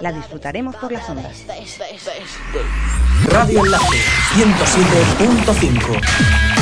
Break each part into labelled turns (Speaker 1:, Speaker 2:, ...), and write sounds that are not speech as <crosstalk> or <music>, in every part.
Speaker 1: La disfrutaremos por las ondas.
Speaker 2: Radio Enlace 107.5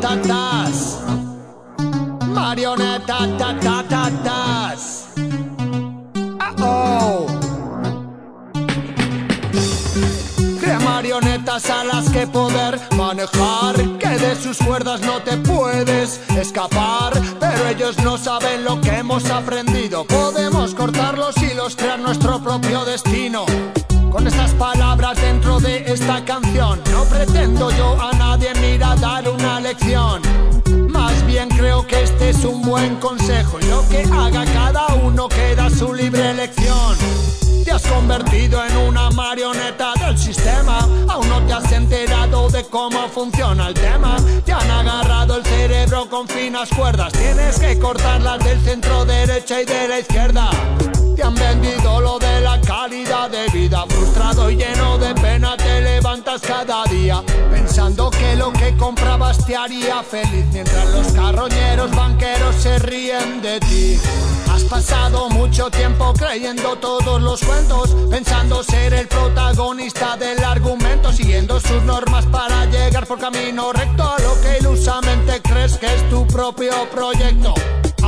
Speaker 3: ta ta lo que comprabas te haría feliz mientras los carroñeros banqueros se ríen de ti. Has pasado mucho tiempo creyendo todos los cuentos, pensando ser el protagonista del argumento, siguiendo sus normas para llegar por camino recto a lo que ilusamente crees que es tu propio proyecto.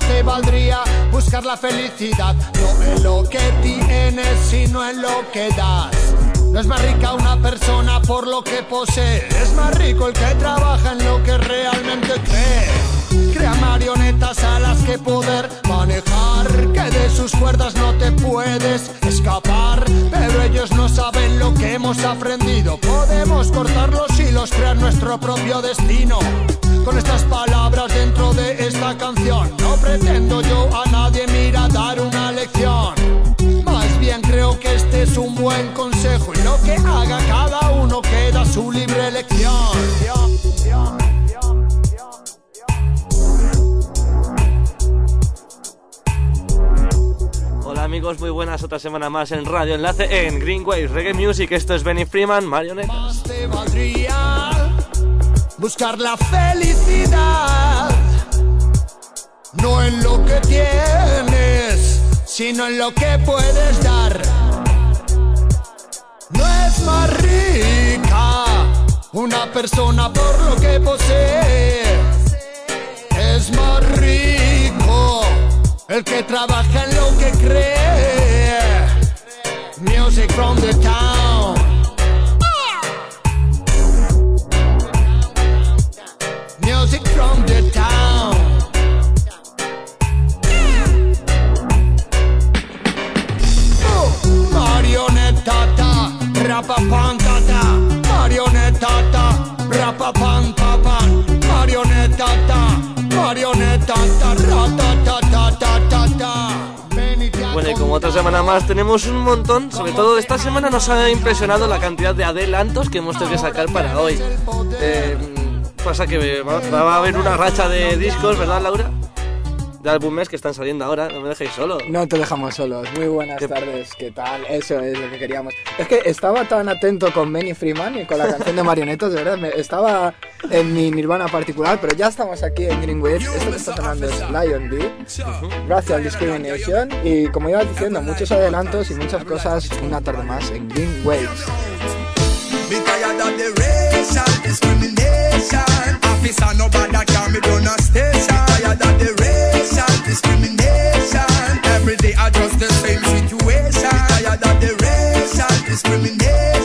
Speaker 3: Te valdría buscar la felicidad, no en lo que tienes, sino en lo que das. No es más rica una persona por lo que posee, es más rico el que trabaja en lo que realmente cree. Crea marionetas a las que poder manejar, que de sus cuerdas no te puedes escapar, pero ellos no saben lo que hemos aprendido. Podemos cortar los hilos, crear nuestro propio destino con estas palabras dentro de esta canción. No pretendo yo a nadie, mira, dar una lección. Más bien creo que este es un buen consejo y lo que haga cada uno queda su libre elección.
Speaker 2: Hola amigos, muy buenas, otra semana más en Radio Enlace en Green Wave Reggae Music. Esto es Benny Freeman, Marionette.
Speaker 3: Más buscar la felicidad, no en lo que tienes, sino en lo que puedes dar. No es más rica una persona por lo que posee, el que trabaja en lo que cree. Music from the town.
Speaker 2: Bueno, y como otra semana más tenemos un montón, sobre todo esta semana nos ha impresionado la cantidad de adelantos que hemos tenido que sacar para hoy. Eh, pasa que va, va a haber una racha de discos, ¿verdad Laura? De álbumes que están saliendo ahora, no me dejéis solo.
Speaker 4: No te dejamos solos. Muy buenas
Speaker 2: ¿Qué-
Speaker 4: tardes. ¿Qué tal? Eso es lo que queríamos. Es que estaba tan atento con Benny Freeman y con la canción de Marionetos, de verdad. me- estaba en mi nirvana particular, pero ya estamos aquí en Green Waves. Esto que está sonando es Lion B, Racial Discrimination. Y como iba diciendo, muchos adelantos y muchas cosas una tarde más en Green Waves.
Speaker 5: Me tired of the racial discrimination. Officer, nobody can me Day I just the same situation. Tired of the racial discrimination.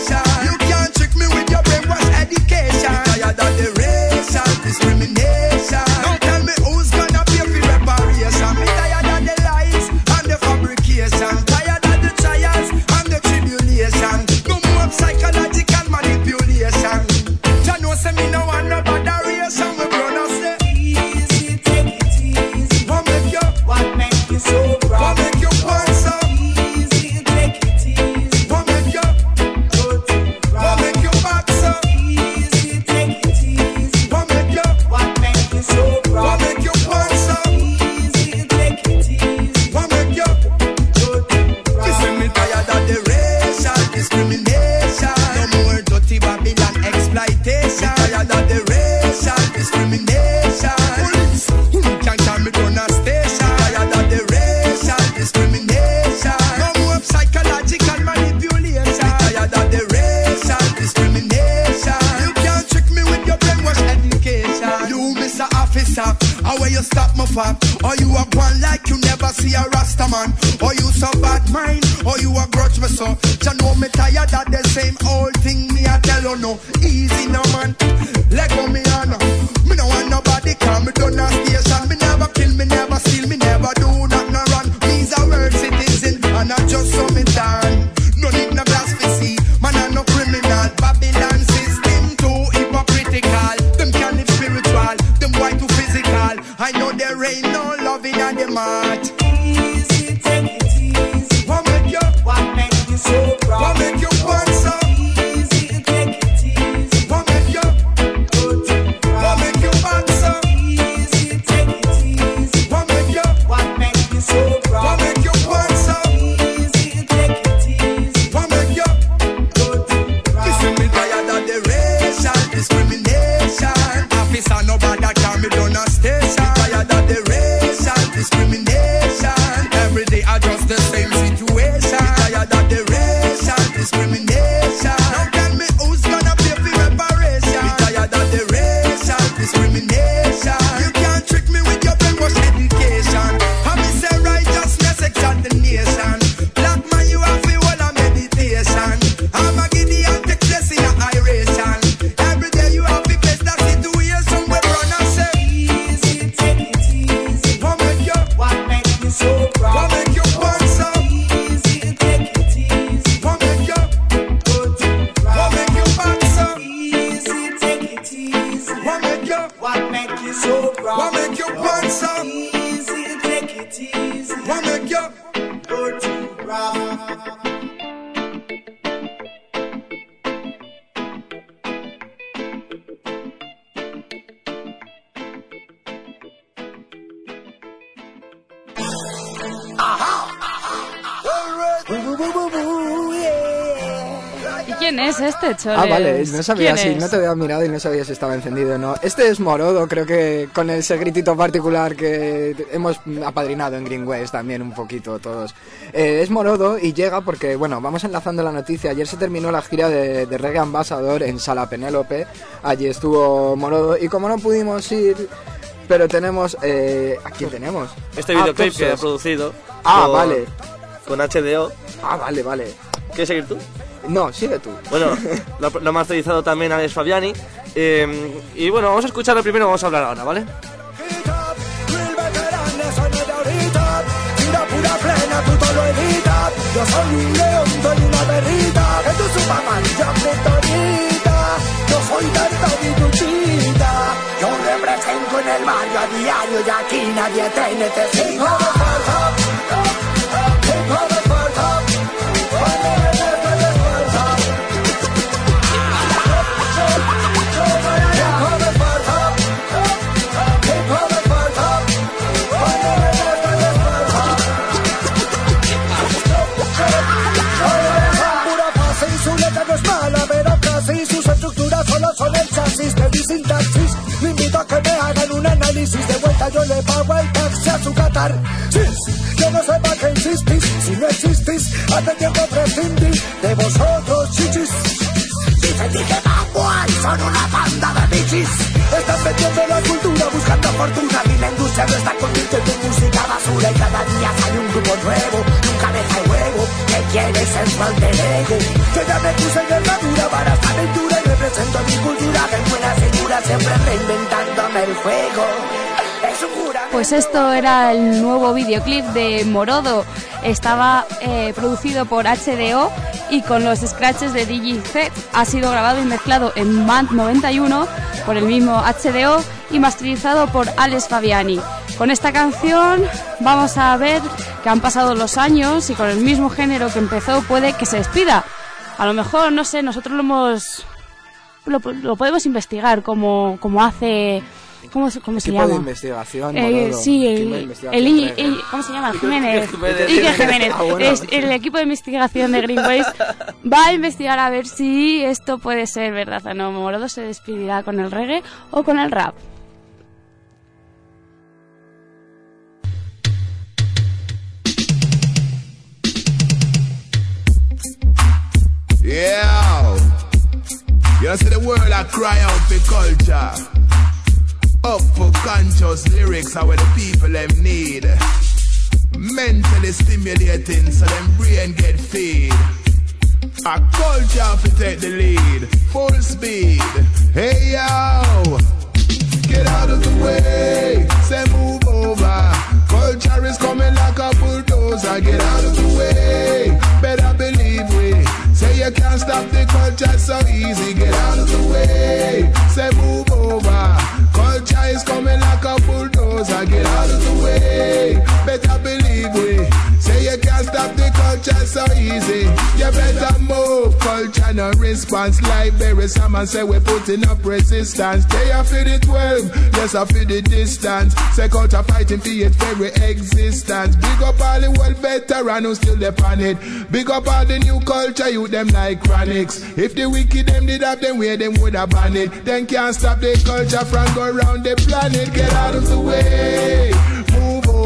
Speaker 5: The same
Speaker 4: Ah, vale, no sabía
Speaker 6: ¿Quién
Speaker 4: si,
Speaker 6: es?
Speaker 4: no te había mirado y no sabía si estaba encendido o no. Este es Morodo, creo que con ese gritito particular que hemos apadrinado en Green West también un poquito todos. Eh, es Morodo y llega porque, bueno, vamos enlazando la noticia. Ayer se terminó la gira de, de Reggae Ambassador en Sala Penélope. Allí estuvo Morodo y como no pudimos ir, pero tenemos... Eh, ¿A quién tenemos?
Speaker 2: Este
Speaker 4: Ah,
Speaker 2: videoclip que ha producido.
Speaker 4: Ah,
Speaker 2: con-
Speaker 4: vale.
Speaker 2: Con HDO.
Speaker 4: Ah, vale, vale.
Speaker 2: ¿Quieres seguir tú?
Speaker 4: No, sigue tú.
Speaker 2: Bueno, lo, lo ha masterizado también Alex Fabiani. eh, y bueno, vamos a escucharlo primero, vamos a hablar ahora, ¿vale?
Speaker 7: Real veteranes son de ahorita Tira pura plena, tú todo lo evitas Yo soy un león, soy una perrita Que tu Superman, ya criptonita Yo soy tanto mi luchita Yo represento en el barrio a diario Y aquí nadie te necesita A que me hagan un análisis de vuelta, yo le pago el taxi a su Qatar. Yo no sé para qué insistís, si no existís, hace tiempo prescindí de vosotros, chichis. Dicen que Bad son una banda de bichis. Están metiendo la cultura buscando fortuna y la industria lo está convirtiendo en música basura. Y cada día sale un grupo nuevo, y un cabeza de huevo que quiere ser su alter ego. Yo ya me puse en armadura para esta aventura y represento mi cultura de buena el.
Speaker 6: Pues esto era el nuevo videoclip de Morodo. Estaba eh, producido por HDO y con los scratches de DigiZ. Ha sido grabado y mezclado en Band 91 por el mismo HDO y masterizado por Alex Fabiani. Con esta canción vamos a ver que han pasado los años y con el mismo género que empezó puede que se despida. A lo mejor, no sé, nosotros lo hemos... Lo, lo podemos investigar como, como hace... ¿Cómo, se- cómo se llama?
Speaker 4: de investigación,
Speaker 6: Eh, sí,
Speaker 4: Equipo de
Speaker 6: el,
Speaker 4: investigación
Speaker 6: el, I-
Speaker 4: reggae.
Speaker 6: el- ¿cómo se llama? Jiménez. <laughs>
Speaker 2: Jiménez.
Speaker 6: Iker Jiménez.
Speaker 4: Ah, bueno.
Speaker 6: Es el equipo de investigación de Greenways va a investigar a ver si esto puede ser verdad o no. Morodo se despedirá con el reggae o con el rap.
Speaker 8: Yeah. You see the world I cry out for culture. Up for conscious lyrics are what the people them need. Mentally stimulating so them brain get feed. A culture to take the lead. Full speed. Hey yo. Get out of the way. Say move over. Culture is coming like a bulldozer. Get out of the way. Better believe you can't stop the culture so easy. Get out of the way. Say move over. Culture is coming like a bulldozer. Get out of the way. Better believe we. You can't stop the culture so easy. You better move. Culture no response like Barry Salmon say we're putting up resistance. They are for the 12, yes, I feel the distance. Say culture fighting for its very existence. Big up all the world veteran who still the it. Big up all the new culture, you them like chronics. If the wicked them did have them way, them would have banned it. Then can't stop the culture from go round the planet. Get out of the way,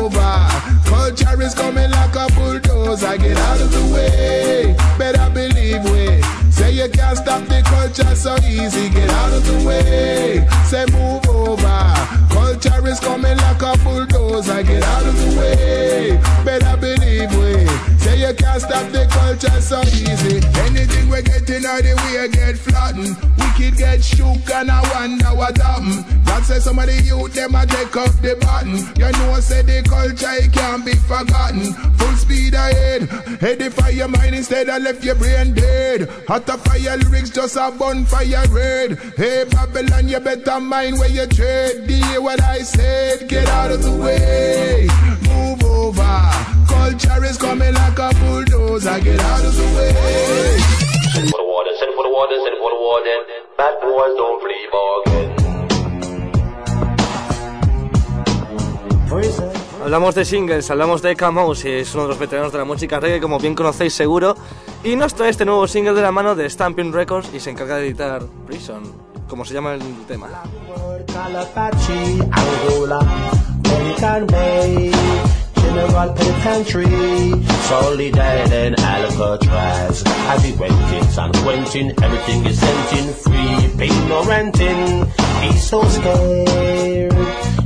Speaker 8: over. Culture is coming like a bulldozer. Get out of the way, better believe we. Say you can't stop the culture so easy. Get out of the way. Say move over. Culture is coming like a bulldozer. Get out of the way. Better believe we. Say you can't stop the culture so easy. Anything we get in out the way get flattened. Wicked get shook and I wonder what happened. God say some of the youth them a take up the button. You know say the culture it can't be forgotten. Full speed ahead. Edify your mind instead of left your brain dead. Hot of fire lyrics just a bonfire red. Hey Babylon, you better mind where you you hear what I said? Get out of the way. Move over. Culture is coming like a bulldozer. Get out of the way.
Speaker 9: Send for the water, send for the water, send for the water. Bad boys don't play bargain.
Speaker 2: Hablamos de singles, hablamos de y es uno de los veteranos de la música reggae, como bien conocéis seguro, y nos trae este nuevo single de la mano de Stamping Records y se encarga de editar Prison, como se llama el tema.
Speaker 10: General Penitentiary, and Alcatraz. San Quentin, everything is sent in free, no renting. He's so scared.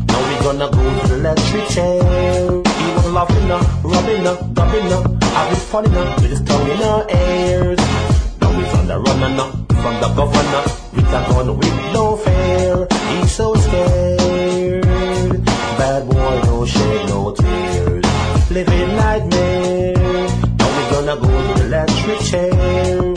Speaker 10: We gonna go to the electric chair. He was laughing up, rubbing up, dubbing up, having fun up with his tongue in our ears. Now we from the runner now, from the governor, with a gun with no fear. He's so scared. Bad boy, no shed no tears. Living nightmare. Now we gonna go to the electric chair.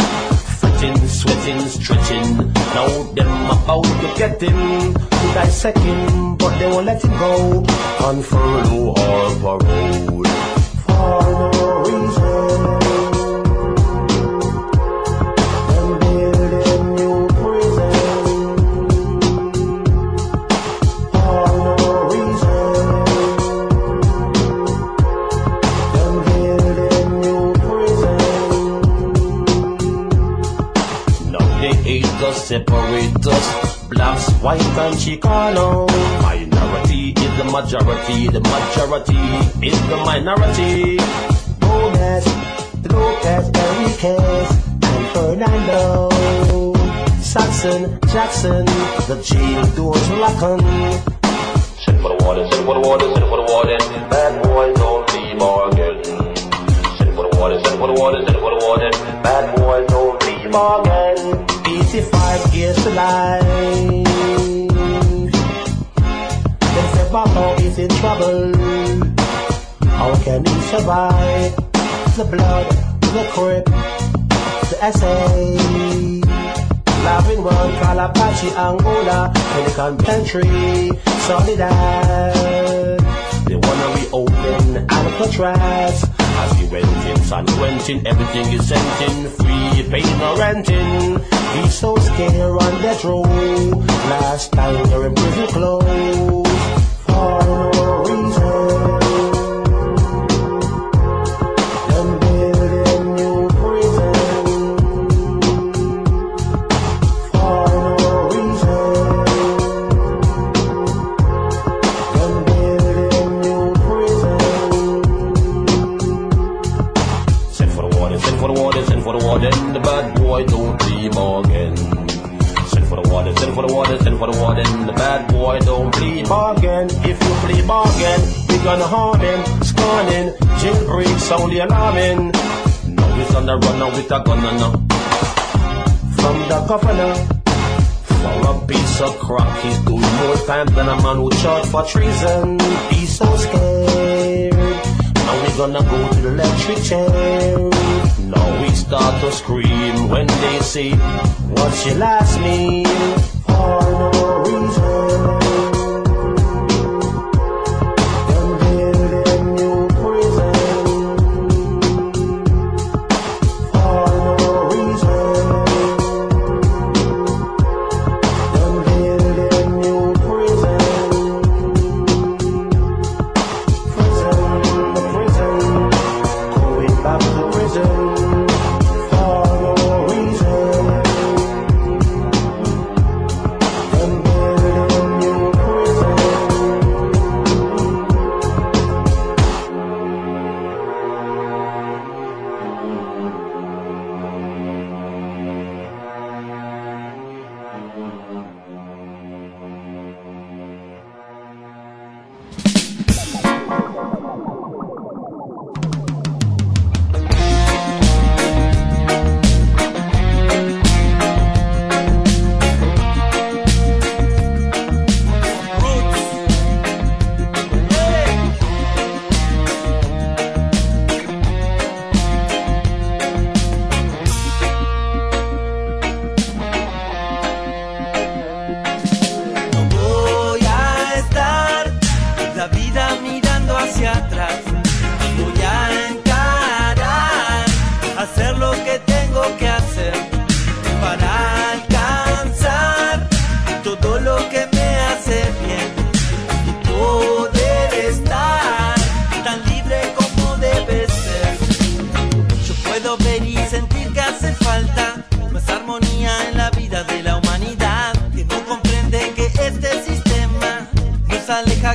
Speaker 10: Fretting, sweating, stretching. Now them about to get him to dissect him, but they won't let him go on furlough or parole. For no reason. Separate. Blacks, white and Chicano. Minority is the majority, the majority is the minority. Gomez, Lopez, Enriquez, and Fernando. Saxon, Jackson, the jail doors locked.
Speaker 9: Send for the water, send for the water, send for the water. Bad boys don't play bargain. Send for the water, send for the water, send for the water. Bad boys don't play bargain.
Speaker 10: 85 years to life. They say Babo is in trouble. How can he survive? The blood, the crip, the essay. Loving one, Calapachi, Angola, Pelican Country, Soledad. They wanna reopen Alcatraz. As we went in San Quentin, everything is sent in free, no renting. He's so scared on death row. Last time they're in prison clothes. For
Speaker 9: bargain.
Speaker 10: If you play bargain, we gonna harm him. Scorning, jailbreak, sound the alarming.
Speaker 9: Now he's on the run with a gun.
Speaker 10: From the governor,
Speaker 9: For a piece of crack, he's doing
Speaker 10: more time than a man who charged for treason. He's so scared.
Speaker 9: Now we gonna go to the electric chair. Now we start to scream when they say,
Speaker 10: What's your last name? For no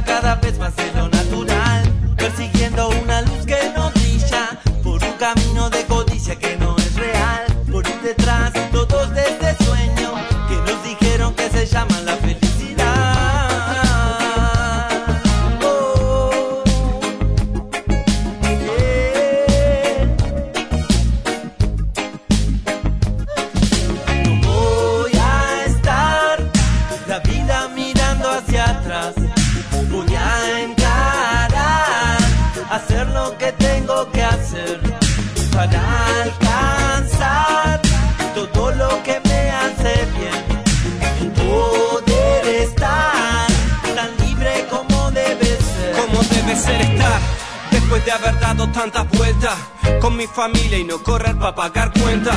Speaker 10: cada vez más de lo natural, persiguiendo una luz que no brilla, por un camino de codicia que no
Speaker 11: es real, por ir detrás. Familia y no correr para pagar cuenta.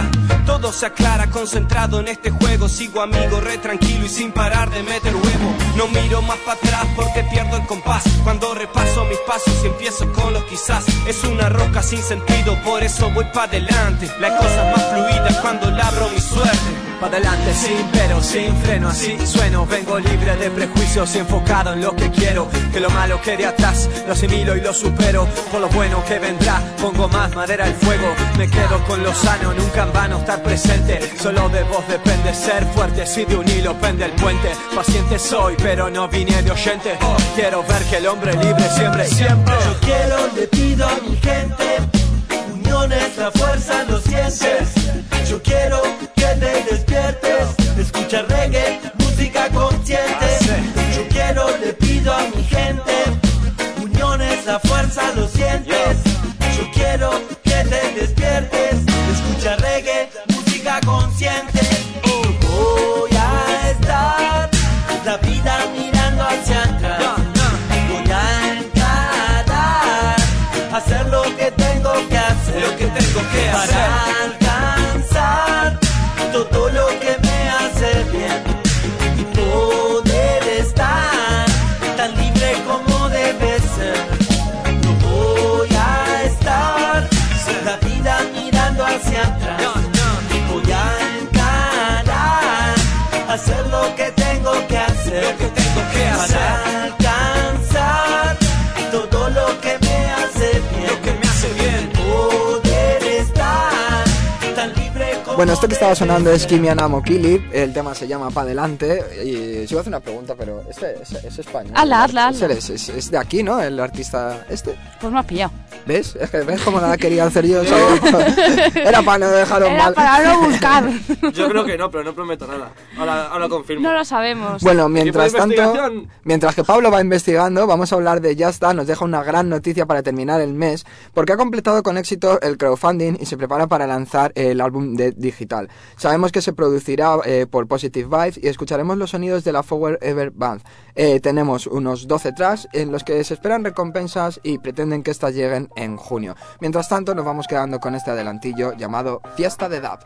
Speaker 11: Todo se aclara concentrado en este juego. Sigo amigo, re tranquilo y sin parar de meter huevo. No miro más para atrás porque pierdo el compás. Cuando repaso mis pasos y empiezo con los quizás. Es una roca sin sentido, por eso voy para adelante. La cosa más fluida cuando labro mi suerte.
Speaker 12: Pa' adelante sin pero, sin freno, así sueno. Vengo libre de prejuicios y enfocado en lo que quiero. Que lo malo quede atrás, lo asimilo y lo supero. Por lo bueno que vendrá, pongo más madera al fuego. Me quedo con lo sano, nunca en vano estar presente. Solo de vos depende ser fuerte, si de un hilo pende el puente Paciente soy, pero no vine de oyente. Quiero ver que el hombre libre siempre, siempre.
Speaker 13: Yo quiero, le pido a mi gente Unión es la fuerza, lo sientes Yo quiero Escucha reggae, música consciente. Yo quiero, le pido a mi gente Unión es la fuerza, lo
Speaker 4: Bueno, esto que estaba sonando es Kimi Anamo Kili, el tema se llama Pa' Adelante. Y si iba a hacer una pregunta, pero este es, es español.
Speaker 6: Hazla, hazla,
Speaker 4: es- es de aquí, ¿no? El artista este.
Speaker 6: Pues me has pillado.
Speaker 4: ¿Ves? Es que ves cómo la quería hacer yo. ¿sabes? <laughs> Era para no dejarlo
Speaker 6: Era
Speaker 4: mal.
Speaker 6: para no <laughs> buscar.
Speaker 2: Yo creo que no, pero no prometo nada. Ahora, ahora confirmo.
Speaker 6: No lo sabemos.
Speaker 4: Bueno, mientras tanto, mientras que Pablo va investigando, vamos a hablar de Ya está, nos deja una gran noticia para terminar el mes, porque ha completado con éxito el crowdfunding y se prepara para lanzar el álbum de digital. Sabemos que se producirá eh, por Positive Vibes y escucharemos los sonidos de la Forward Ever Band. Eh, tenemos unos 12 tracks en los que se esperan recompensas y pretenden que estas lleguen en junio. Mientras tanto, nos vamos quedando con este adelantillo llamado Fiesta de Dab.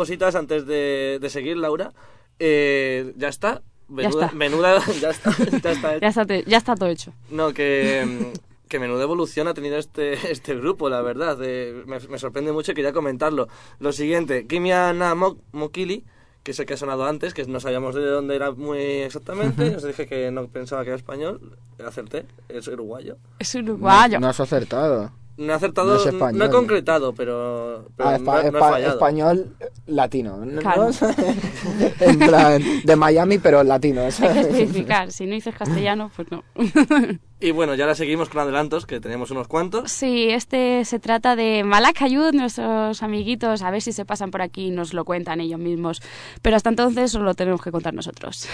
Speaker 2: Cositas antes de, de seguir, Laura. Eh, ya está. Menuda,
Speaker 6: está.
Speaker 2: menuda- <laughs> ya está. Ya está. <laughs>
Speaker 6: Ya está, te- ya está todo hecho.
Speaker 2: No, que, que menuda evolución ha tenido este, este grupo, la verdad. Eh, me, me sorprende mucho y quería comentarlo. Lo siguiente, Kimiana Mo- Mokili, que es el que ha sonado antes, que no sabíamos de dónde era muy exactamente. Os dije que no pensaba que era español. Acerté, es uruguayo.
Speaker 6: Es uruguayo.
Speaker 4: No, no has acertado.
Speaker 2: No he acertado,
Speaker 4: No es
Speaker 2: no,
Speaker 4: español.
Speaker 2: he concretado, pero, pero
Speaker 4: Ah,
Speaker 2: no,
Speaker 4: espa-
Speaker 2: no he
Speaker 4: espa-
Speaker 2: fallado.
Speaker 4: español latino. ¿no?
Speaker 6: Claro. <laughs>
Speaker 4: en plan, de Miami, pero latino.
Speaker 6: Hay que especificar. Si no dices castellano, pues no. <laughs>
Speaker 2: Y bueno, ya ahora seguimos con adelantos, que tenemos unos cuantos.
Speaker 6: Sí, este se trata de Malacayud, nuestros amiguitos, a ver si se pasan por aquí y nos lo cuentan ellos mismos. Pero hasta entonces os lo tenemos que contar nosotros.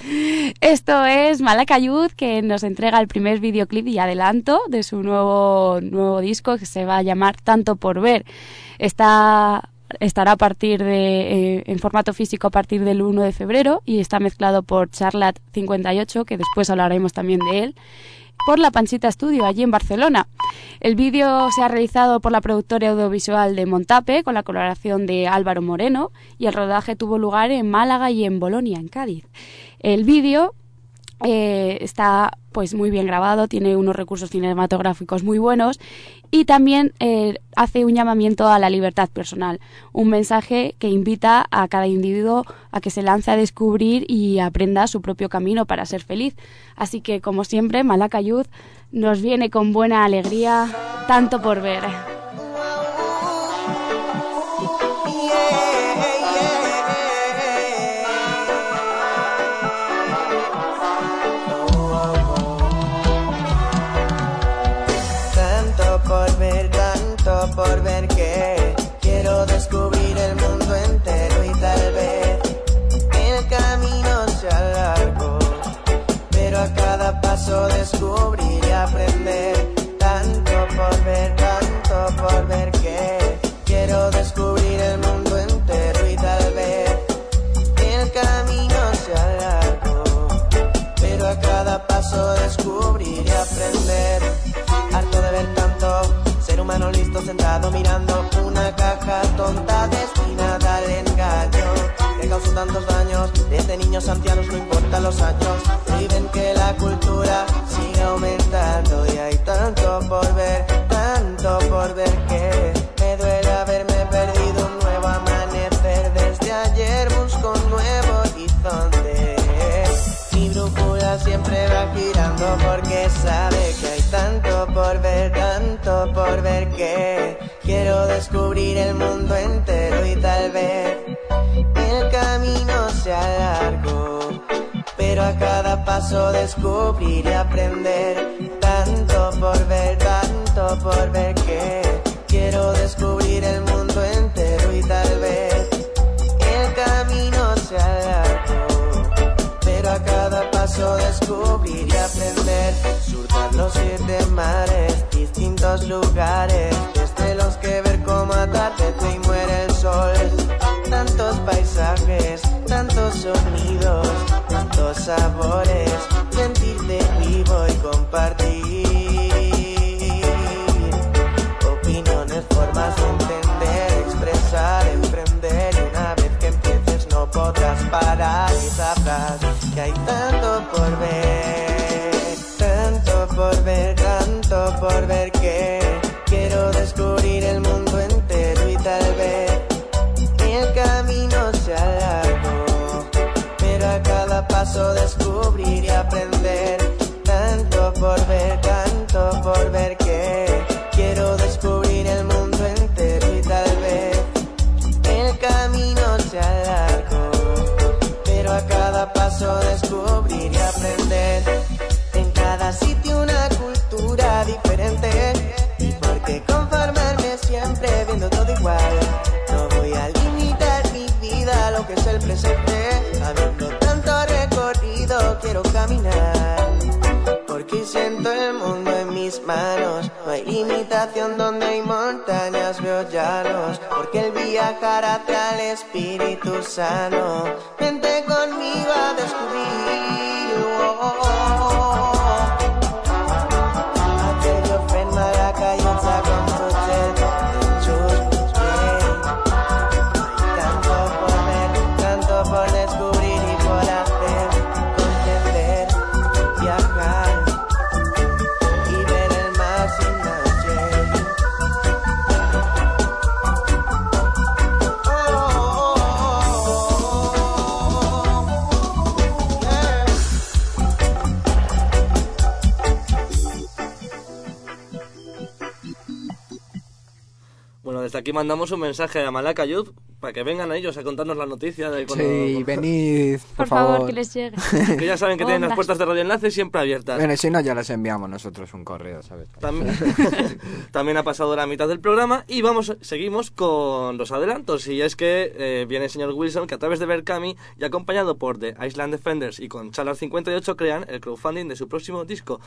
Speaker 6: <laughs> Esto es Malacayud, que nos entrega el primer videoclip y adelanto de su nuevo, nuevo disco que se va a llamar Tanto por Ver. Está estará a partir de eh, en formato físico a partir del 1 de febrero y está mezclado por Charlat 58 que después hablaremos también de él por la Panchita Studio, allí en Barcelona. El vídeo se ha realizado por la productora audiovisual de Montape, con la colaboración de Álvaro Moreno, y el rodaje tuvo lugar en Málaga y en Bolonia, en Cádiz. El vídeo eh, está pues muy bien grabado, tiene unos recursos cinematográficos muy buenos y también eh, hace un llamamiento a la libertad personal, un mensaje que invita a cada individuo a que se lance a descubrir y aprenda su propio camino para ser feliz. Así que, como siempre, Malacayud nos viene con buena alegría, tanto por ver.
Speaker 14: Descubrir y aprender. Tanto por ver, tanto por ver que quiero descubrir el mundo entero y tal vez el camino sea largo, pero a cada paso descubrir y aprender. Harto de ver tanto ser humano listo sentado mirando una caja tonta destinada que causó tantos daños. Desde niños ancianos no importa los años prohíben que la cultura siga aumentando y hay tanto por ver tanto por ver que me duele haberme perdido un nuevo amanecer. Desde ayer busco un nuevo horizonte. Mi brújula siempre va girando porque sabe que hay tanto por ver, tanto por ver que quiero descubrir el mundo entero y tal vez camino sea largo, pero a cada paso descubrir y aprender. Tanto por ver, tanto por ver que quiero descubrir el mundo entero y tal vez el camino sea largo pero a cada paso descubrir y aprender, surcar los siete mares, distintos lugares, desde los que ver cómo atardece y muere el sol, tantos paisajes, tantos sonidos, tantos sabores, sentirte vivo y compartir. Opiniones, formas de entender, expresar, emprender y una vez que empieces no podrás parar y sabrás que hay tanto por ver, donde hay montañas, veo llanos. Porque el viajar hacia el espíritu sano.
Speaker 2: Aquí mandamos un mensaje a Malaka Youth para que vengan ellos a contarnos la noticia de cuando-
Speaker 4: Sí, <laughs> venid, por,
Speaker 6: Por favor, que les llegue. <laughs>
Speaker 2: que ya saben que tienen las puertas de Radio Enlace siempre abiertas.
Speaker 4: Bueno, si no, ya les enviamos nosotros un correo, ¿sabes?
Speaker 2: También, <laughs> también ha pasado la mitad del programa y vamos, seguimos con los adelantos. Y es que eh, viene el señor Wilson que a través de Berkami y acompañado por The Island Defenders y con Chalar 58 crean el crowdfunding de su próximo disco.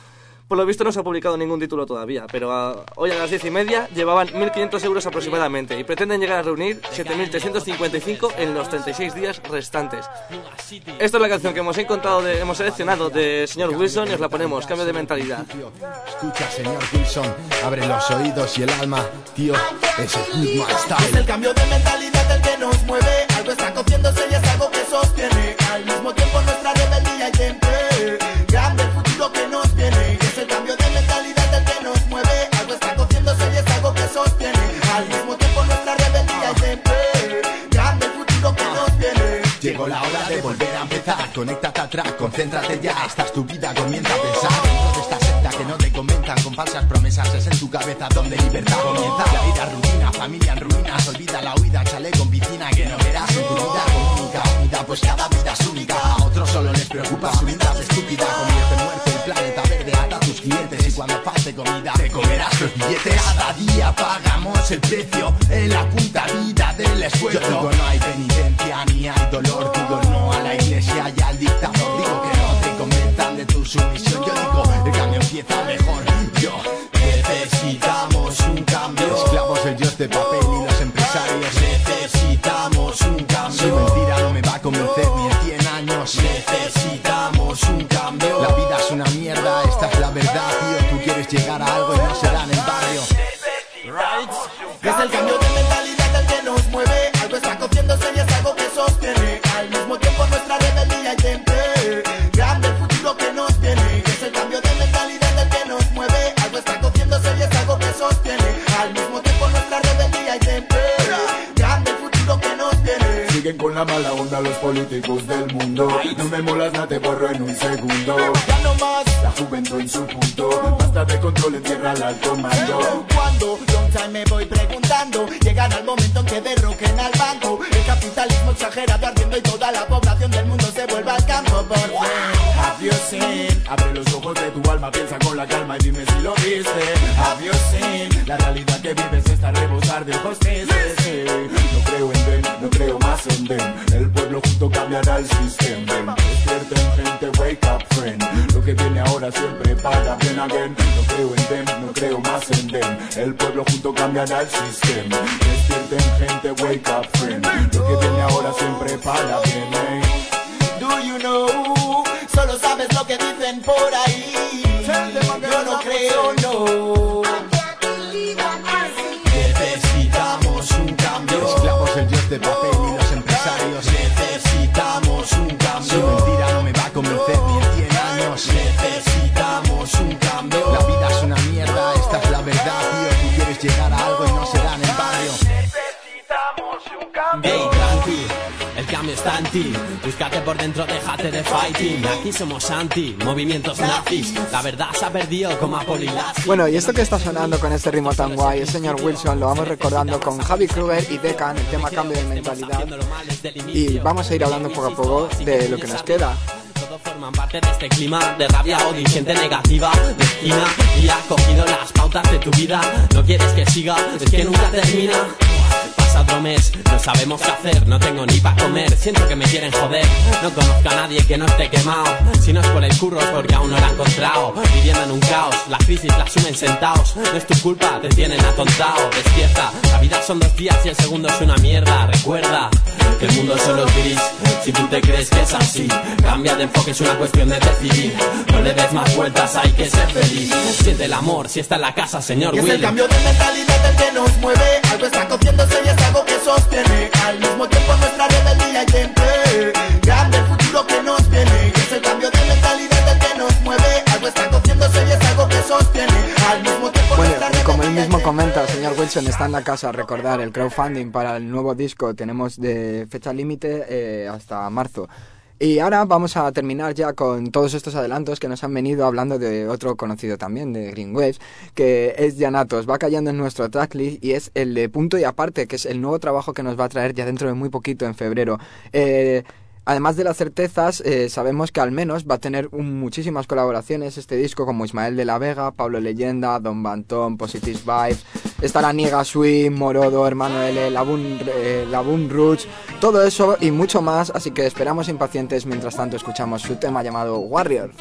Speaker 2: Por lo visto no se ha publicado ningún título todavía, pero ah, hoy a las 10 y media llevaban 1.500 euros aproximadamente y pretenden llegar a reunir 7.355 en los 36 días restantes. Esta es la canción que hemos encontrado, de, hemos seleccionado de señor Wilson y os la ponemos, cambio de mentalidad.
Speaker 15: Escucha, señor Wilson, abre los oídos y el alma, tío, es el Man
Speaker 5: Es
Speaker 15: Style.
Speaker 5: el cambio de mentalidad el que nos mueve. Algo está cociéndose y es algo que sostiene. Al mismo tiempo
Speaker 15: Llegó la hora de volver a empezar, conéctate atrás, concéntrate ya, esta es tu vida, comienza a pensar. Dentro de esta secta que no te comentan con falsas promesas, es en tu cabeza donde libertad comienza. La vida rutina, familia en ruinas, olvida la huida, chale con piscina que no verás en tu vida única, unida, pues cada vida es única. A otros solo les preocupa su vida estúpida, convierte en muerte el planeta comida te comerás los billetes. Cada día pagamos el precio en la puta vida del esfuerzo. Yo digo no hay penitencia ni hay dolor, digo no a la iglesia y al dictador, digo que no te convenzan de tu sumisión. Yo digo el cambio empieza mejor. Yo necesitamos un cambio. Esclavos el dios de papel y los empresarios necesitamos un cambio. Su mentira no me va a convencer ni en 100 años. Necesitamos
Speaker 16: políticos del mundo. No me molas, nada te borro en un segundo.
Speaker 5: Ya no más.
Speaker 16: La juventud en su punto. Basta de control, encierra al comando.
Speaker 5: Cuando long time me voy preguntando Llegará el momento en que derroquen al banco El capitalismo exagerado ardiendo y toda la población del mundo se vuelva al campo por fin
Speaker 16: seen? Abre los ojos de tu alma, piensa con la calma y El pueblo junto cambiará el sistema. Despierten gente, wake up friend. Lo que viene ahora siempre para bien.
Speaker 5: Por
Speaker 12: dentro, déjate de fighting. Aquí somos anti, movimientos nazis. La verdad se ha perdido como a Polilas.
Speaker 4: Bueno, y esto que está sonando con este ritmo tan guay, el señor Wilson, lo vamos recordando con Javi Kruger y Decan, el tema cambio de mentalidad. Y vamos a ir hablando poco a poco de lo que nos queda.
Speaker 12: Forman parte de este clima de rabia, odio y gente negativa de esquina y ha cogido las pautas de tu vida. No quieres que siga, es que nunca termina. Pasa otro mes, no sabemos qué hacer, no tengo ni para comer, siento que me quieren joder. No conozco a nadie que no esté quemado. Si no es por el curro, es porque aún no lo han encontrado. Viviendo en un caos, la crisis la asumen sentados. No es tu culpa, te tienen atontado. Despierta, la vida son dos días y el segundo es una mierda. Recuerda que el mundo solo es gris. Si tú te crees que es así, cambia de enfoque, es una cuestión de decidir. No le des más vueltas, hay que ser feliz. Siente el amor si está en la casa, señor
Speaker 5: Y es el cambio de mentalidad el que nos mueve Algo está cociéndose y es algo que sostiene. Al mismo tiempo nuestra rebeldía y temple Grande el futuro que nos viene Y es el cambio de mentalidad el que nos mueve. Algo está cociéndose y es algo que sostiene. Al mismo tiempo
Speaker 4: Bueno,
Speaker 5: nuestra
Speaker 4: y como él mismo comenta, el señor Wilson está en la casa. Recordar, el crowdfunding para el nuevo disco. Tenemos de fecha límite eh, hasta marzo. Y ahora vamos a terminar ya con todos estos adelantos que nos han venido hablando de otro conocido también, de Green Waves, que es Yanatos. Va cayendo en nuestro tracklist y es el de punto y aparte, que es el nuevo trabajo que nos va a traer ya dentro de muy poquito, en febrero. Eh, Además de las certezas, eh, sabemos que al menos va a tener un, muchísimas colaboraciones este disco, como Ismael de la Vega, Pablo Leyenda, Don Bantón, Positive Vibes, estará Niega Swim, Morodo, Hermano L, Labun, eh, Rouge, todo eso y mucho más, así que esperamos impacientes mientras tanto escuchamos su tema llamado Warrior.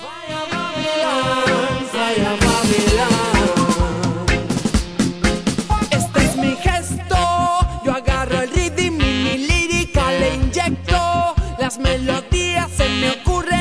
Speaker 17: Melodías se me ocurren.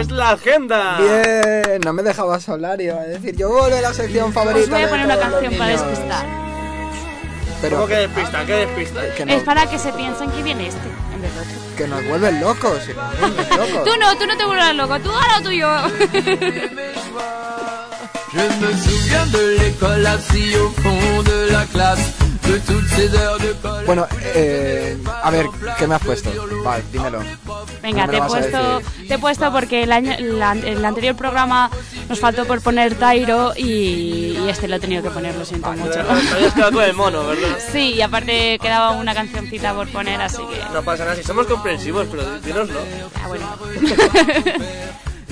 Speaker 17: Es la
Speaker 2: agenda.
Speaker 4: Bien, no me dejabas hablar, iba a decir, yo vuelvo a la sección favorita.
Speaker 6: Os voy a poner una canción para despistar.
Speaker 4: Pero
Speaker 2: ¿Cómo que despista? ¿Qué despista?
Speaker 4: que, no-
Speaker 6: Es para que se piensen que viene este, en vez de otro.
Speaker 4: que nos vuelven locos. que nos vuelven <laughs> locos.
Speaker 6: Tú no, tú no te vuelvas loco, tú ahora lo tuyo. <laughs>
Speaker 17: Je me souviens de l'école assis au fond de la classe, de toutes ces heures de colle.
Speaker 4: Bueno, eh, a ver, ¿qué me has puesto? Vale, dímelo.
Speaker 6: Venga, te he puesto, te he puesto porque el año, la- el anterior programa nos faltó por poner Tairo y, y este lo he tenido que poner, lo siento mucho.
Speaker 2: Te habías quedado con el mono, ¿verdad? <laughs>
Speaker 6: Sí, y aparte quedaba una cancioncita por poner, así que...
Speaker 2: No pasa nada, si somos comprensivos, pero dínoslo.
Speaker 6: Ah, bueno. <laughs>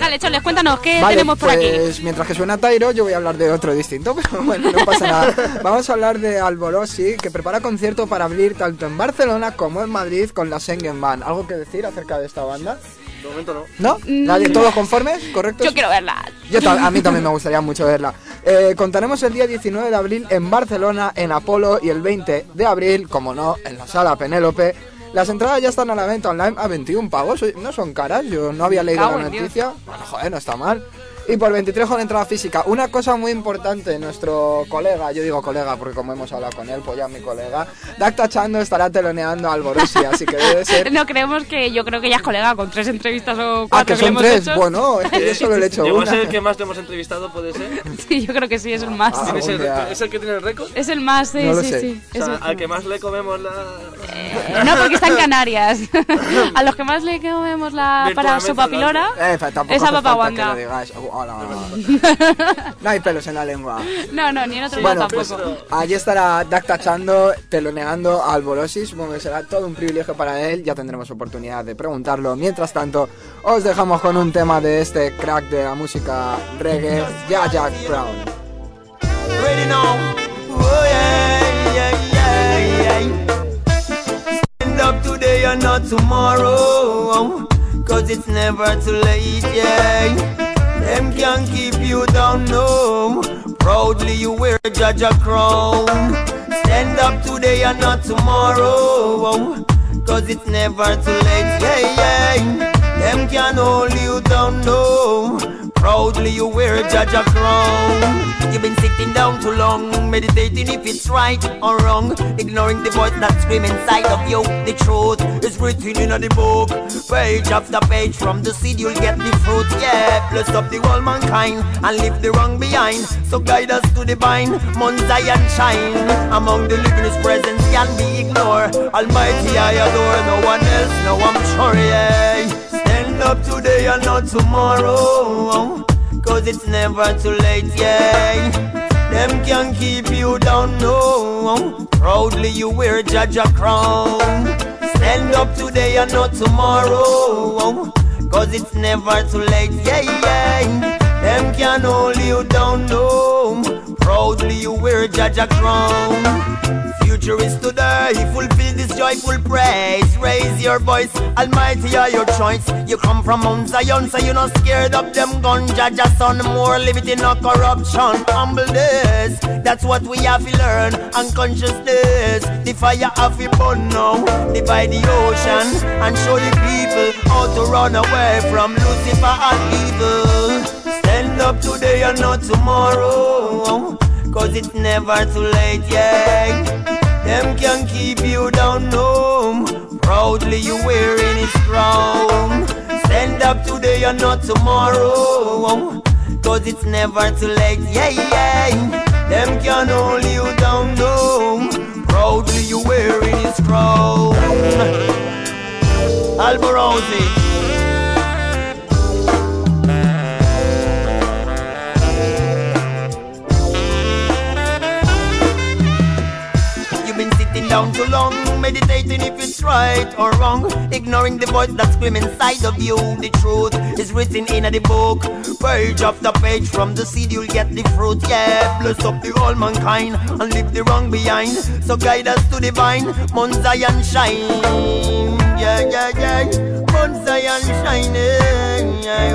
Speaker 6: Dale, Choles, cuéntanos, ¿qué
Speaker 4: Vale,
Speaker 6: tenemos por aquí?
Speaker 4: pues mientras que suena Tairo, yo voy a hablar de otro distinto, <laughs> pero bueno, no pasa nada. Vamos a hablar de Alborosi, que prepara concierto para abrir tanto en Barcelona como en Madrid con la Schengen Band. ¿Algo que decir acerca de esta banda?
Speaker 2: De momento no.
Speaker 4: ¿No? ¿Nadie? ¿Todos conformes? ¿Correcto?
Speaker 6: Yo quiero verla.
Speaker 4: Yo a mí también me gustaría mucho verla. Eh, contaremos el día 19 de abril en Barcelona, en Apolo, y el 20 de abril, como no, en la sala Penélope. Las entradas ya están a la venta online a 21 pavos, no son caras, yo no había leído la
Speaker 6: Dios.
Speaker 4: noticia. Bueno, joder, no está mal. Y por 23 con entrada física. Una cosa muy importante, nuestro colega, yo digo colega porque como hemos hablado con él, pues ya mi colega, Dacta Chando estará teloneando a Alborosi, así que debe ser... <laughs>
Speaker 6: No creemos que yo creo que ya es colega con tres entrevistas o
Speaker 4: Ah,
Speaker 6: cuatro
Speaker 4: que
Speaker 6: le
Speaker 4: son
Speaker 6: hemos
Speaker 4: tres,
Speaker 6: hecho.
Speaker 4: bueno, es que yo solo le he hecho <laughs>
Speaker 2: ¿Llegó a
Speaker 4: una.
Speaker 2: ser el que más te hemos entrevistado, puede ser? <laughs>
Speaker 6: Sí, yo creo que sí, es el más.
Speaker 4: Ah,
Speaker 2: ¿Tienes el-. ¿Es el que tiene el récord?
Speaker 6: Es el más, sí,
Speaker 4: No lo
Speaker 6: sí,
Speaker 4: sé.
Speaker 6: sí.
Speaker 2: O
Speaker 6: es
Speaker 2: sea,
Speaker 6: el-
Speaker 2: al que más le comemos la...
Speaker 6: Eh, no, porque está en Canarias. A los que más le comemos la para sopa pilora,
Speaker 4: Eh, fa- tampoco
Speaker 6: esa
Speaker 4: hace
Speaker 6: papa
Speaker 4: falta que lo digáis. Hola. No hay pelos en la lengua.
Speaker 6: No, no, ni en otro
Speaker 4: Bueno,
Speaker 6: lado
Speaker 4: pues
Speaker 6: tampoco.
Speaker 4: allí estará Dacta Chando teloneando al Bolosis. Supongo que será todo un privilegio para él. Ya tendremos oportunidad de preguntarlo. Mientras tanto, os dejamos con un tema de este crack de la música reggae, Ya Jack Brown.
Speaker 13: Ready now. Oh yeah, yeah, yeah, yeah. Stand up today and not tomorrow. Cause it's never too late, yeah. Them can't keep you down, no. Proudly you wear Jaja crown. Stand up today and not tomorrow. Cause it's never too late, yeah, yeah. Them can't hold you down, no. Proudly you wear Jaja crown. You've been sitting down too long, meditating if it's right or wrong. Ignoring the voice that scream inside of you. The truth is written in the book. Page after page, from the seed you'll get the fruit. Yeah, bless up the whole mankind and leave the wrong behind. So guide us to the vine, Mount Zion shine. Among the living, His presence can be ignored. Almighty I adore, no one else, no I'm sure. Yeah, up today and not tomorrow. Cause it's never too late, yeah. Them can keep you down, no. Proudly you wear Jaja crown. Stand up today and not tomorrow. Cause it's never too late, yeah, yeah. Them can hold you down, no. Proudly you wear Jaja crown. Future is today, fulfill this joyful praise. Raise your voice, Almighty are your choice. You come from Mount Zion, so you're not scared of them gun. Jaja son, more liberty, no corruption. Humbleness, that's what we have to learn. Unconsciousness, the fire have to burn now. Divide the ocean and show the people how to run away from Lucifer and evil. Stand up today and not tomorrow. Cause it's never too late, yeah. Them can keep you down, no. Proudly you wearing his crown. Stand up today and not tomorrow. Cause it's never too late, yeah, yeah. Them can hold you down, no. Proudly you wearing his crown. Alborosi. Down too long, meditating if it's right or wrong. Ignoring the voice that scream inside of you. The truth is written in the book. Page after page, from the seed you'll get the fruit. Yeah, bless up the whole mankind and leave the wrong behind. So guide us to the vine, Mount Zion shine. Yeah, yeah, yeah. Mount Zion. Yeah,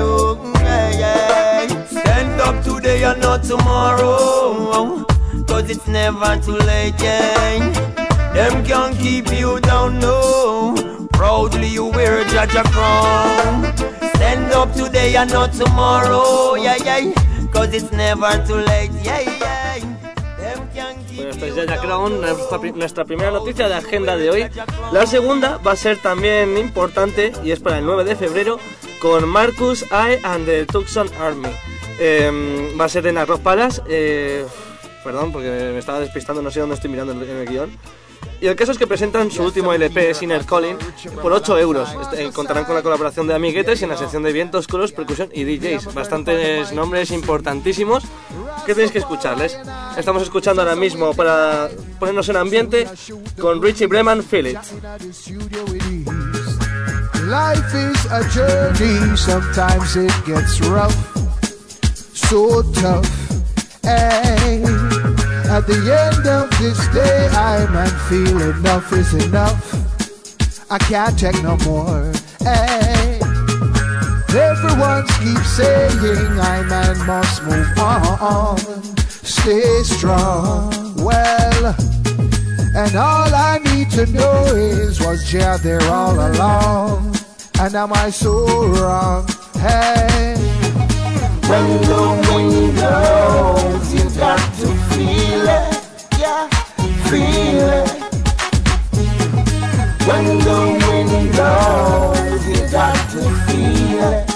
Speaker 13: yeah, yeah. Stand up today and not tomorrow. Cause it's never too late, yeah. Them can keep you down, no. Proudly you wear Jaja crown. Stand
Speaker 18: up today and not tomorrow. Yeah, yeah. Cause it's never too late. Yeah, yeah.
Speaker 2: Bueno, esto es Yaya Crown, nuestra, nuestra primera noticia de agenda de hoy. La segunda va a ser también importante y es para el 9 de febrero con Marcus I and the Tucson Army. Eh, va a ser en Arroz Palas. eh, perdón, porque me estaba despistando, no sé dónde estoy mirando en el guion. Y el caso es que presentan su último LP, Sinner Calling, por 8 euros. Eh, contarán con la colaboración de amiguetes y en la sección de vientos, coros, percusión y DJs. Bastantes nombres importantísimos que tenéis que escucharles. Estamos escuchando ahora mismo para ponernos en ambiente con Richie Breman, Feel It.
Speaker 19: Life is a journey, sometimes it gets rough, so tough. Hey, at the end of this day, I man feel enough is enough. I can't take no more. Hey, everyone keeps saying I man must move on, stay strong. Well. And all I need to know is was Jah there all along? And am I so wrong? Hey,
Speaker 18: When the wind blows, you got to. Yeah, feel it. When the wind blows, you got to feel it.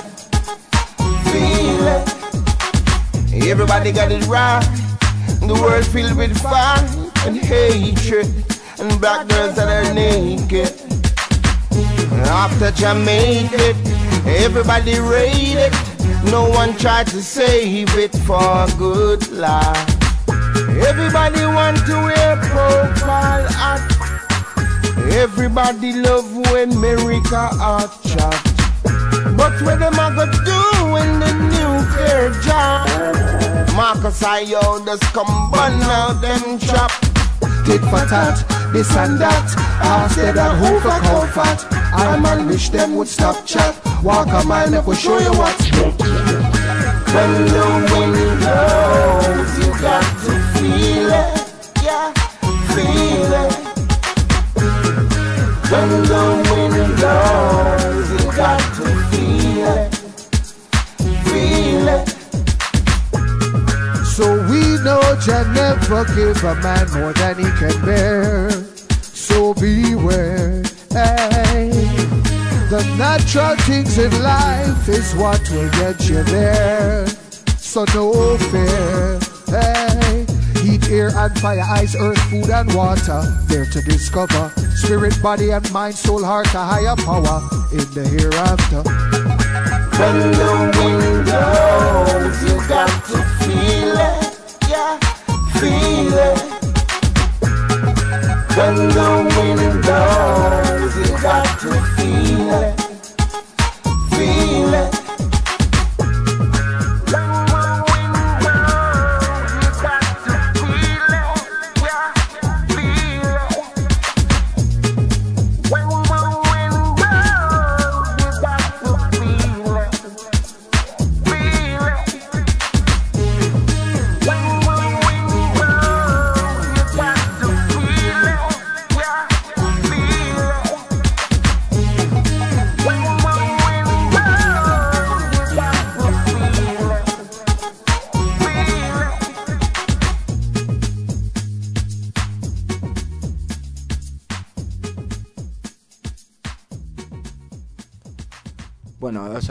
Speaker 18: Feel it. Everybody got it right. The world filled with fire and hatred, and black girls that are naked. After Jamaica, everybody raided. No one tried to save it for good life. Everybody want to wear profile art. Everybody love when America are chat. But what them a go do when the nuclear job? Marcus I yo just come burn out them chop.
Speaker 19: tit for tat, this and that. Instead of who for comfort, I man wish them would stop chat. Walk a mile, we show you what's
Speaker 18: When the wind blows, you got When the wind blows, you got to feel it. Feel it.
Speaker 19: So we know Jah never give a man more than he can bear. So beware. Hey. The natural things in life is what will get you there. So no fear. Hey. Heat, air, and fire, ice, earth, food, and water. There to discover spirit, body, and mind, soul, heart, a higher power in the hereafter.
Speaker 18: When the wind blows, you got to feel it. Yeah, feel it. When the wind blows, you got to feel it.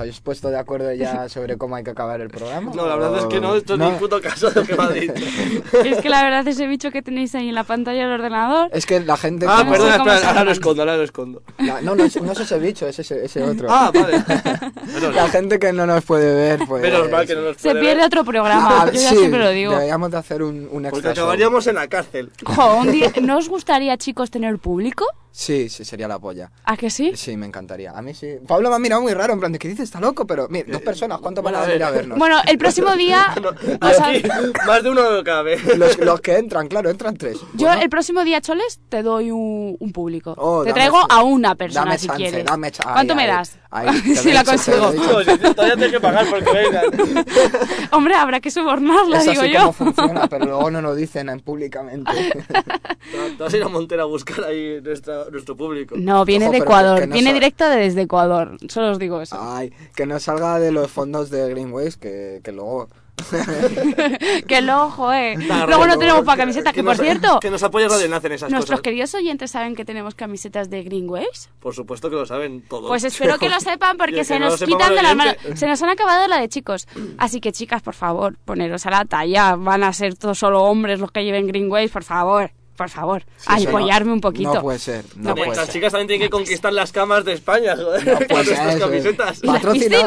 Speaker 4: Habéis puesto de acuerdo ya sobre cómo hay que acabar el programa?
Speaker 2: No, la verdad es que no, esto es ni puto caso de lo que me ha dicho. <laughs>
Speaker 6: Es que la verdad ese bicho que tenéis ahí en la pantalla del ordenador.
Speaker 4: Es que la gente...
Speaker 2: Ah,
Speaker 6: cómo se
Speaker 2: espera, ahora lo escondo, ahora lo escondo.
Speaker 4: La- no, no, es- no es ese bicho, es ese, ese otro.
Speaker 2: Ah, vale. <laughs>
Speaker 4: La gente que no nos puede ver, pues...
Speaker 2: Menos mal que no nos
Speaker 6: Se
Speaker 2: puede
Speaker 6: pierde
Speaker 2: ver.
Speaker 6: otro programa,
Speaker 4: Ah,
Speaker 6: yo ya
Speaker 4: sí,
Speaker 6: siempre lo digo.
Speaker 4: Deberíamos de hacer un, un extra
Speaker 2: Porque
Speaker 4: show.
Speaker 2: acabaríamos en la cárcel.
Speaker 6: Jo, un día- ¿No os gustaría, chicos, tener público?
Speaker 4: Sí, sí, sería la polla.
Speaker 6: ¿A que sí?
Speaker 4: Sí, me encantaría. A mí sí. Pablo me ha mirado muy raro, en plan, ¿de qué dices? Está loco, pero... Mira, dos personas, ¿cuánto van a
Speaker 2: bueno,
Speaker 4: venir a
Speaker 2: ver.
Speaker 4: vernos?
Speaker 6: Bueno, el próximo <laughs> día... o sea,
Speaker 2: Aquí, más de uno cabe.
Speaker 4: Los, los que entran, claro, entran tres.
Speaker 6: yo el próximo día, Choles, te doy un, un público.
Speaker 4: Oh,
Speaker 6: te
Speaker 4: dame
Speaker 6: traigo a una persona,
Speaker 4: Dame
Speaker 6: si
Speaker 4: chance,
Speaker 6: quieres.
Speaker 4: dame cha-
Speaker 6: ¿Cuánto
Speaker 4: ahí,
Speaker 6: me das? si <laughs> la consigo.
Speaker 2: Todavía tienes que pagar porque vengan. <laughs>
Speaker 6: Hombre, habrá que sobornarla,
Speaker 4: Es
Speaker 6: digo
Speaker 4: así
Speaker 6: yo.
Speaker 4: como funciona, pero luego no lo dicen en públicamente.
Speaker 2: Te vas a ir a Montera a buscar ahí nuestra, nuestro público.
Speaker 6: No, viene
Speaker 4: Ojo,
Speaker 6: de Ecuador.
Speaker 4: que no
Speaker 6: viene
Speaker 4: sa-
Speaker 6: directo desde Ecuador. Solo os digo eso.
Speaker 4: Ay, que no salga de los fondos de Greenways, que, que <laughs> luego...
Speaker 6: que luego, joder.
Speaker 2: Nah,
Speaker 6: Luego no tenemos para camisetas. Que,
Speaker 2: que
Speaker 6: por
Speaker 2: nos-
Speaker 6: cierto,
Speaker 2: Que nos apoya Radio Enlace en esas
Speaker 6: nuestros
Speaker 2: cosas.
Speaker 6: queridos oyentes saben que tenemos camisetas de Green Waves.
Speaker 2: Por supuesto que lo saben todos.
Speaker 6: Pues espero que lo <laughs> sepan porque
Speaker 2: el
Speaker 6: se nos quitan de las manos. Se nos han acabado la de chicos. Así que chicas, por favor, poneros a la talla. Van a ser todos solo hombres los que lleven Green Waves, por favor. Por favor,
Speaker 4: Sí, no-
Speaker 6: apoyarme un poquito.
Speaker 4: No puede ser, no puede
Speaker 2: Las
Speaker 4: ser.
Speaker 2: chicas también tienen que conquistar las camas de España, joder.
Speaker 4: pues <laughs>
Speaker 2: con nuestras
Speaker 4: eso es.
Speaker 2: camisetas.
Speaker 4: Patrocina-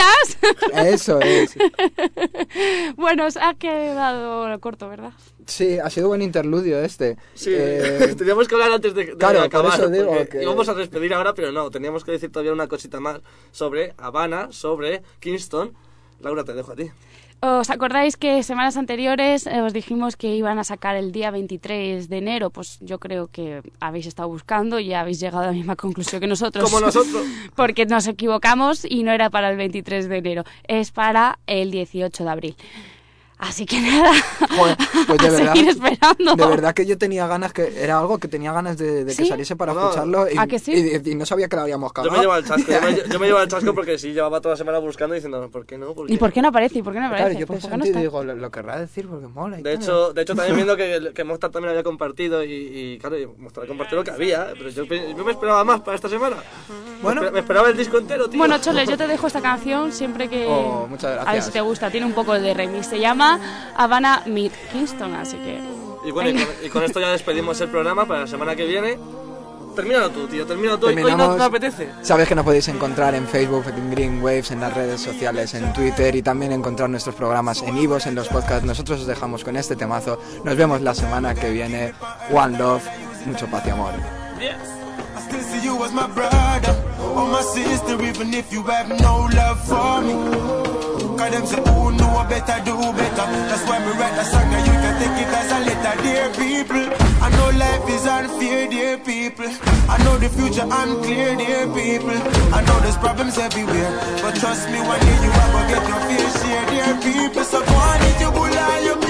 Speaker 4: Eso es. <laughs>
Speaker 6: Bueno, os ha quedado corto, ¿verdad?
Speaker 4: Sí, ha sido buen interludio este.
Speaker 2: Sí,
Speaker 4: Eh, <laughs>
Speaker 2: teníamos que hablar antes de, de
Speaker 4: claro,
Speaker 2: acabar. porque
Speaker 4: que-
Speaker 2: Íbamos a despedir ahora, pero no, teníamos que decir todavía una cosita más sobre Habana, sobre Kingston. Laura, te dejo a ti.
Speaker 6: ¿Os acordáis que semanas anteriores eh, os dijimos que iban a sacar el día 23 de enero? Pues yo creo que habéis estado buscando y habéis llegado a la misma conclusión que nosotros.
Speaker 2: Como nosotros. <laughs>
Speaker 6: Porque nos equivocamos y no era para el 23 de enero, es para el 18 de abril. Así que nada,
Speaker 4: Joder, pues de <laughs>
Speaker 6: a
Speaker 4: verdad,
Speaker 6: seguir esperando.
Speaker 4: de verdad que yo tenía ganas, que era algo que tenía ganas de, de que
Speaker 6: ¿Sí?
Speaker 4: saliese para
Speaker 2: No,
Speaker 4: escucharlo y,
Speaker 6: ¿a que sí?
Speaker 4: y- y no sabía que lo habíamos
Speaker 2: Yo
Speaker 4: cagado.
Speaker 2: me llevo al chasco, yo me, yo me llevo al chasco porque sí, llevaba toda la semana buscando y diciendo, ¿por qué no? ¿Por
Speaker 6: ¿Y por qué no aparece? ¿Y por qué no
Speaker 4: Claro,
Speaker 6: aparece?
Speaker 4: yo
Speaker 6: Pues
Speaker 4: pensé
Speaker 6: porque
Speaker 4: en
Speaker 6: no
Speaker 4: ti y
Speaker 6: está.
Speaker 4: digo, lo, lo querrá decir porque mola. y
Speaker 2: De
Speaker 4: tal.
Speaker 2: hecho, de hecho, también viendo que, que Mostar también había compartido y, y, claro, y Mostar compartió lo que había, pero yo, me esperaba más para esta semana.
Speaker 4: Bueno.
Speaker 2: me, esper- me esperaba el disco entero, tío.
Speaker 6: Bueno, Chole, yo te dejo esta canción siempre que...
Speaker 4: Oh, muchas gracias.
Speaker 6: A ver si te gusta, tiene un poco de remix. Se llama Havana Meet Kingston, así que...
Speaker 2: Y bueno, y con, y con esto ya despedimos el programa para la semana que viene. Termínalo tú, tío, termínalo tú. Hoy no te apetece.
Speaker 4: Sabes que nos podéis encontrar en Facebook, en Green Waves, en las redes sociales, en Twitter y también encontrar nuestros programas en Ivos, en los podcasts. Nosotros os dejamos con este temazo. Nos vemos la semana que viene. One Love, mucho paz y amor.
Speaker 5: I still see you as my brother or my sister, even if you have no love for me. Cause them say, who know better, do better. That's why me write a song that you can take it as a letter, dear people. I know life is unfair, dear people. I know the future unclear, dear people. I know there's problems everywhere, but trust me, one day you gonna get your fair share, dear people. So go on, your bull and your beer,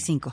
Speaker 20: 906985.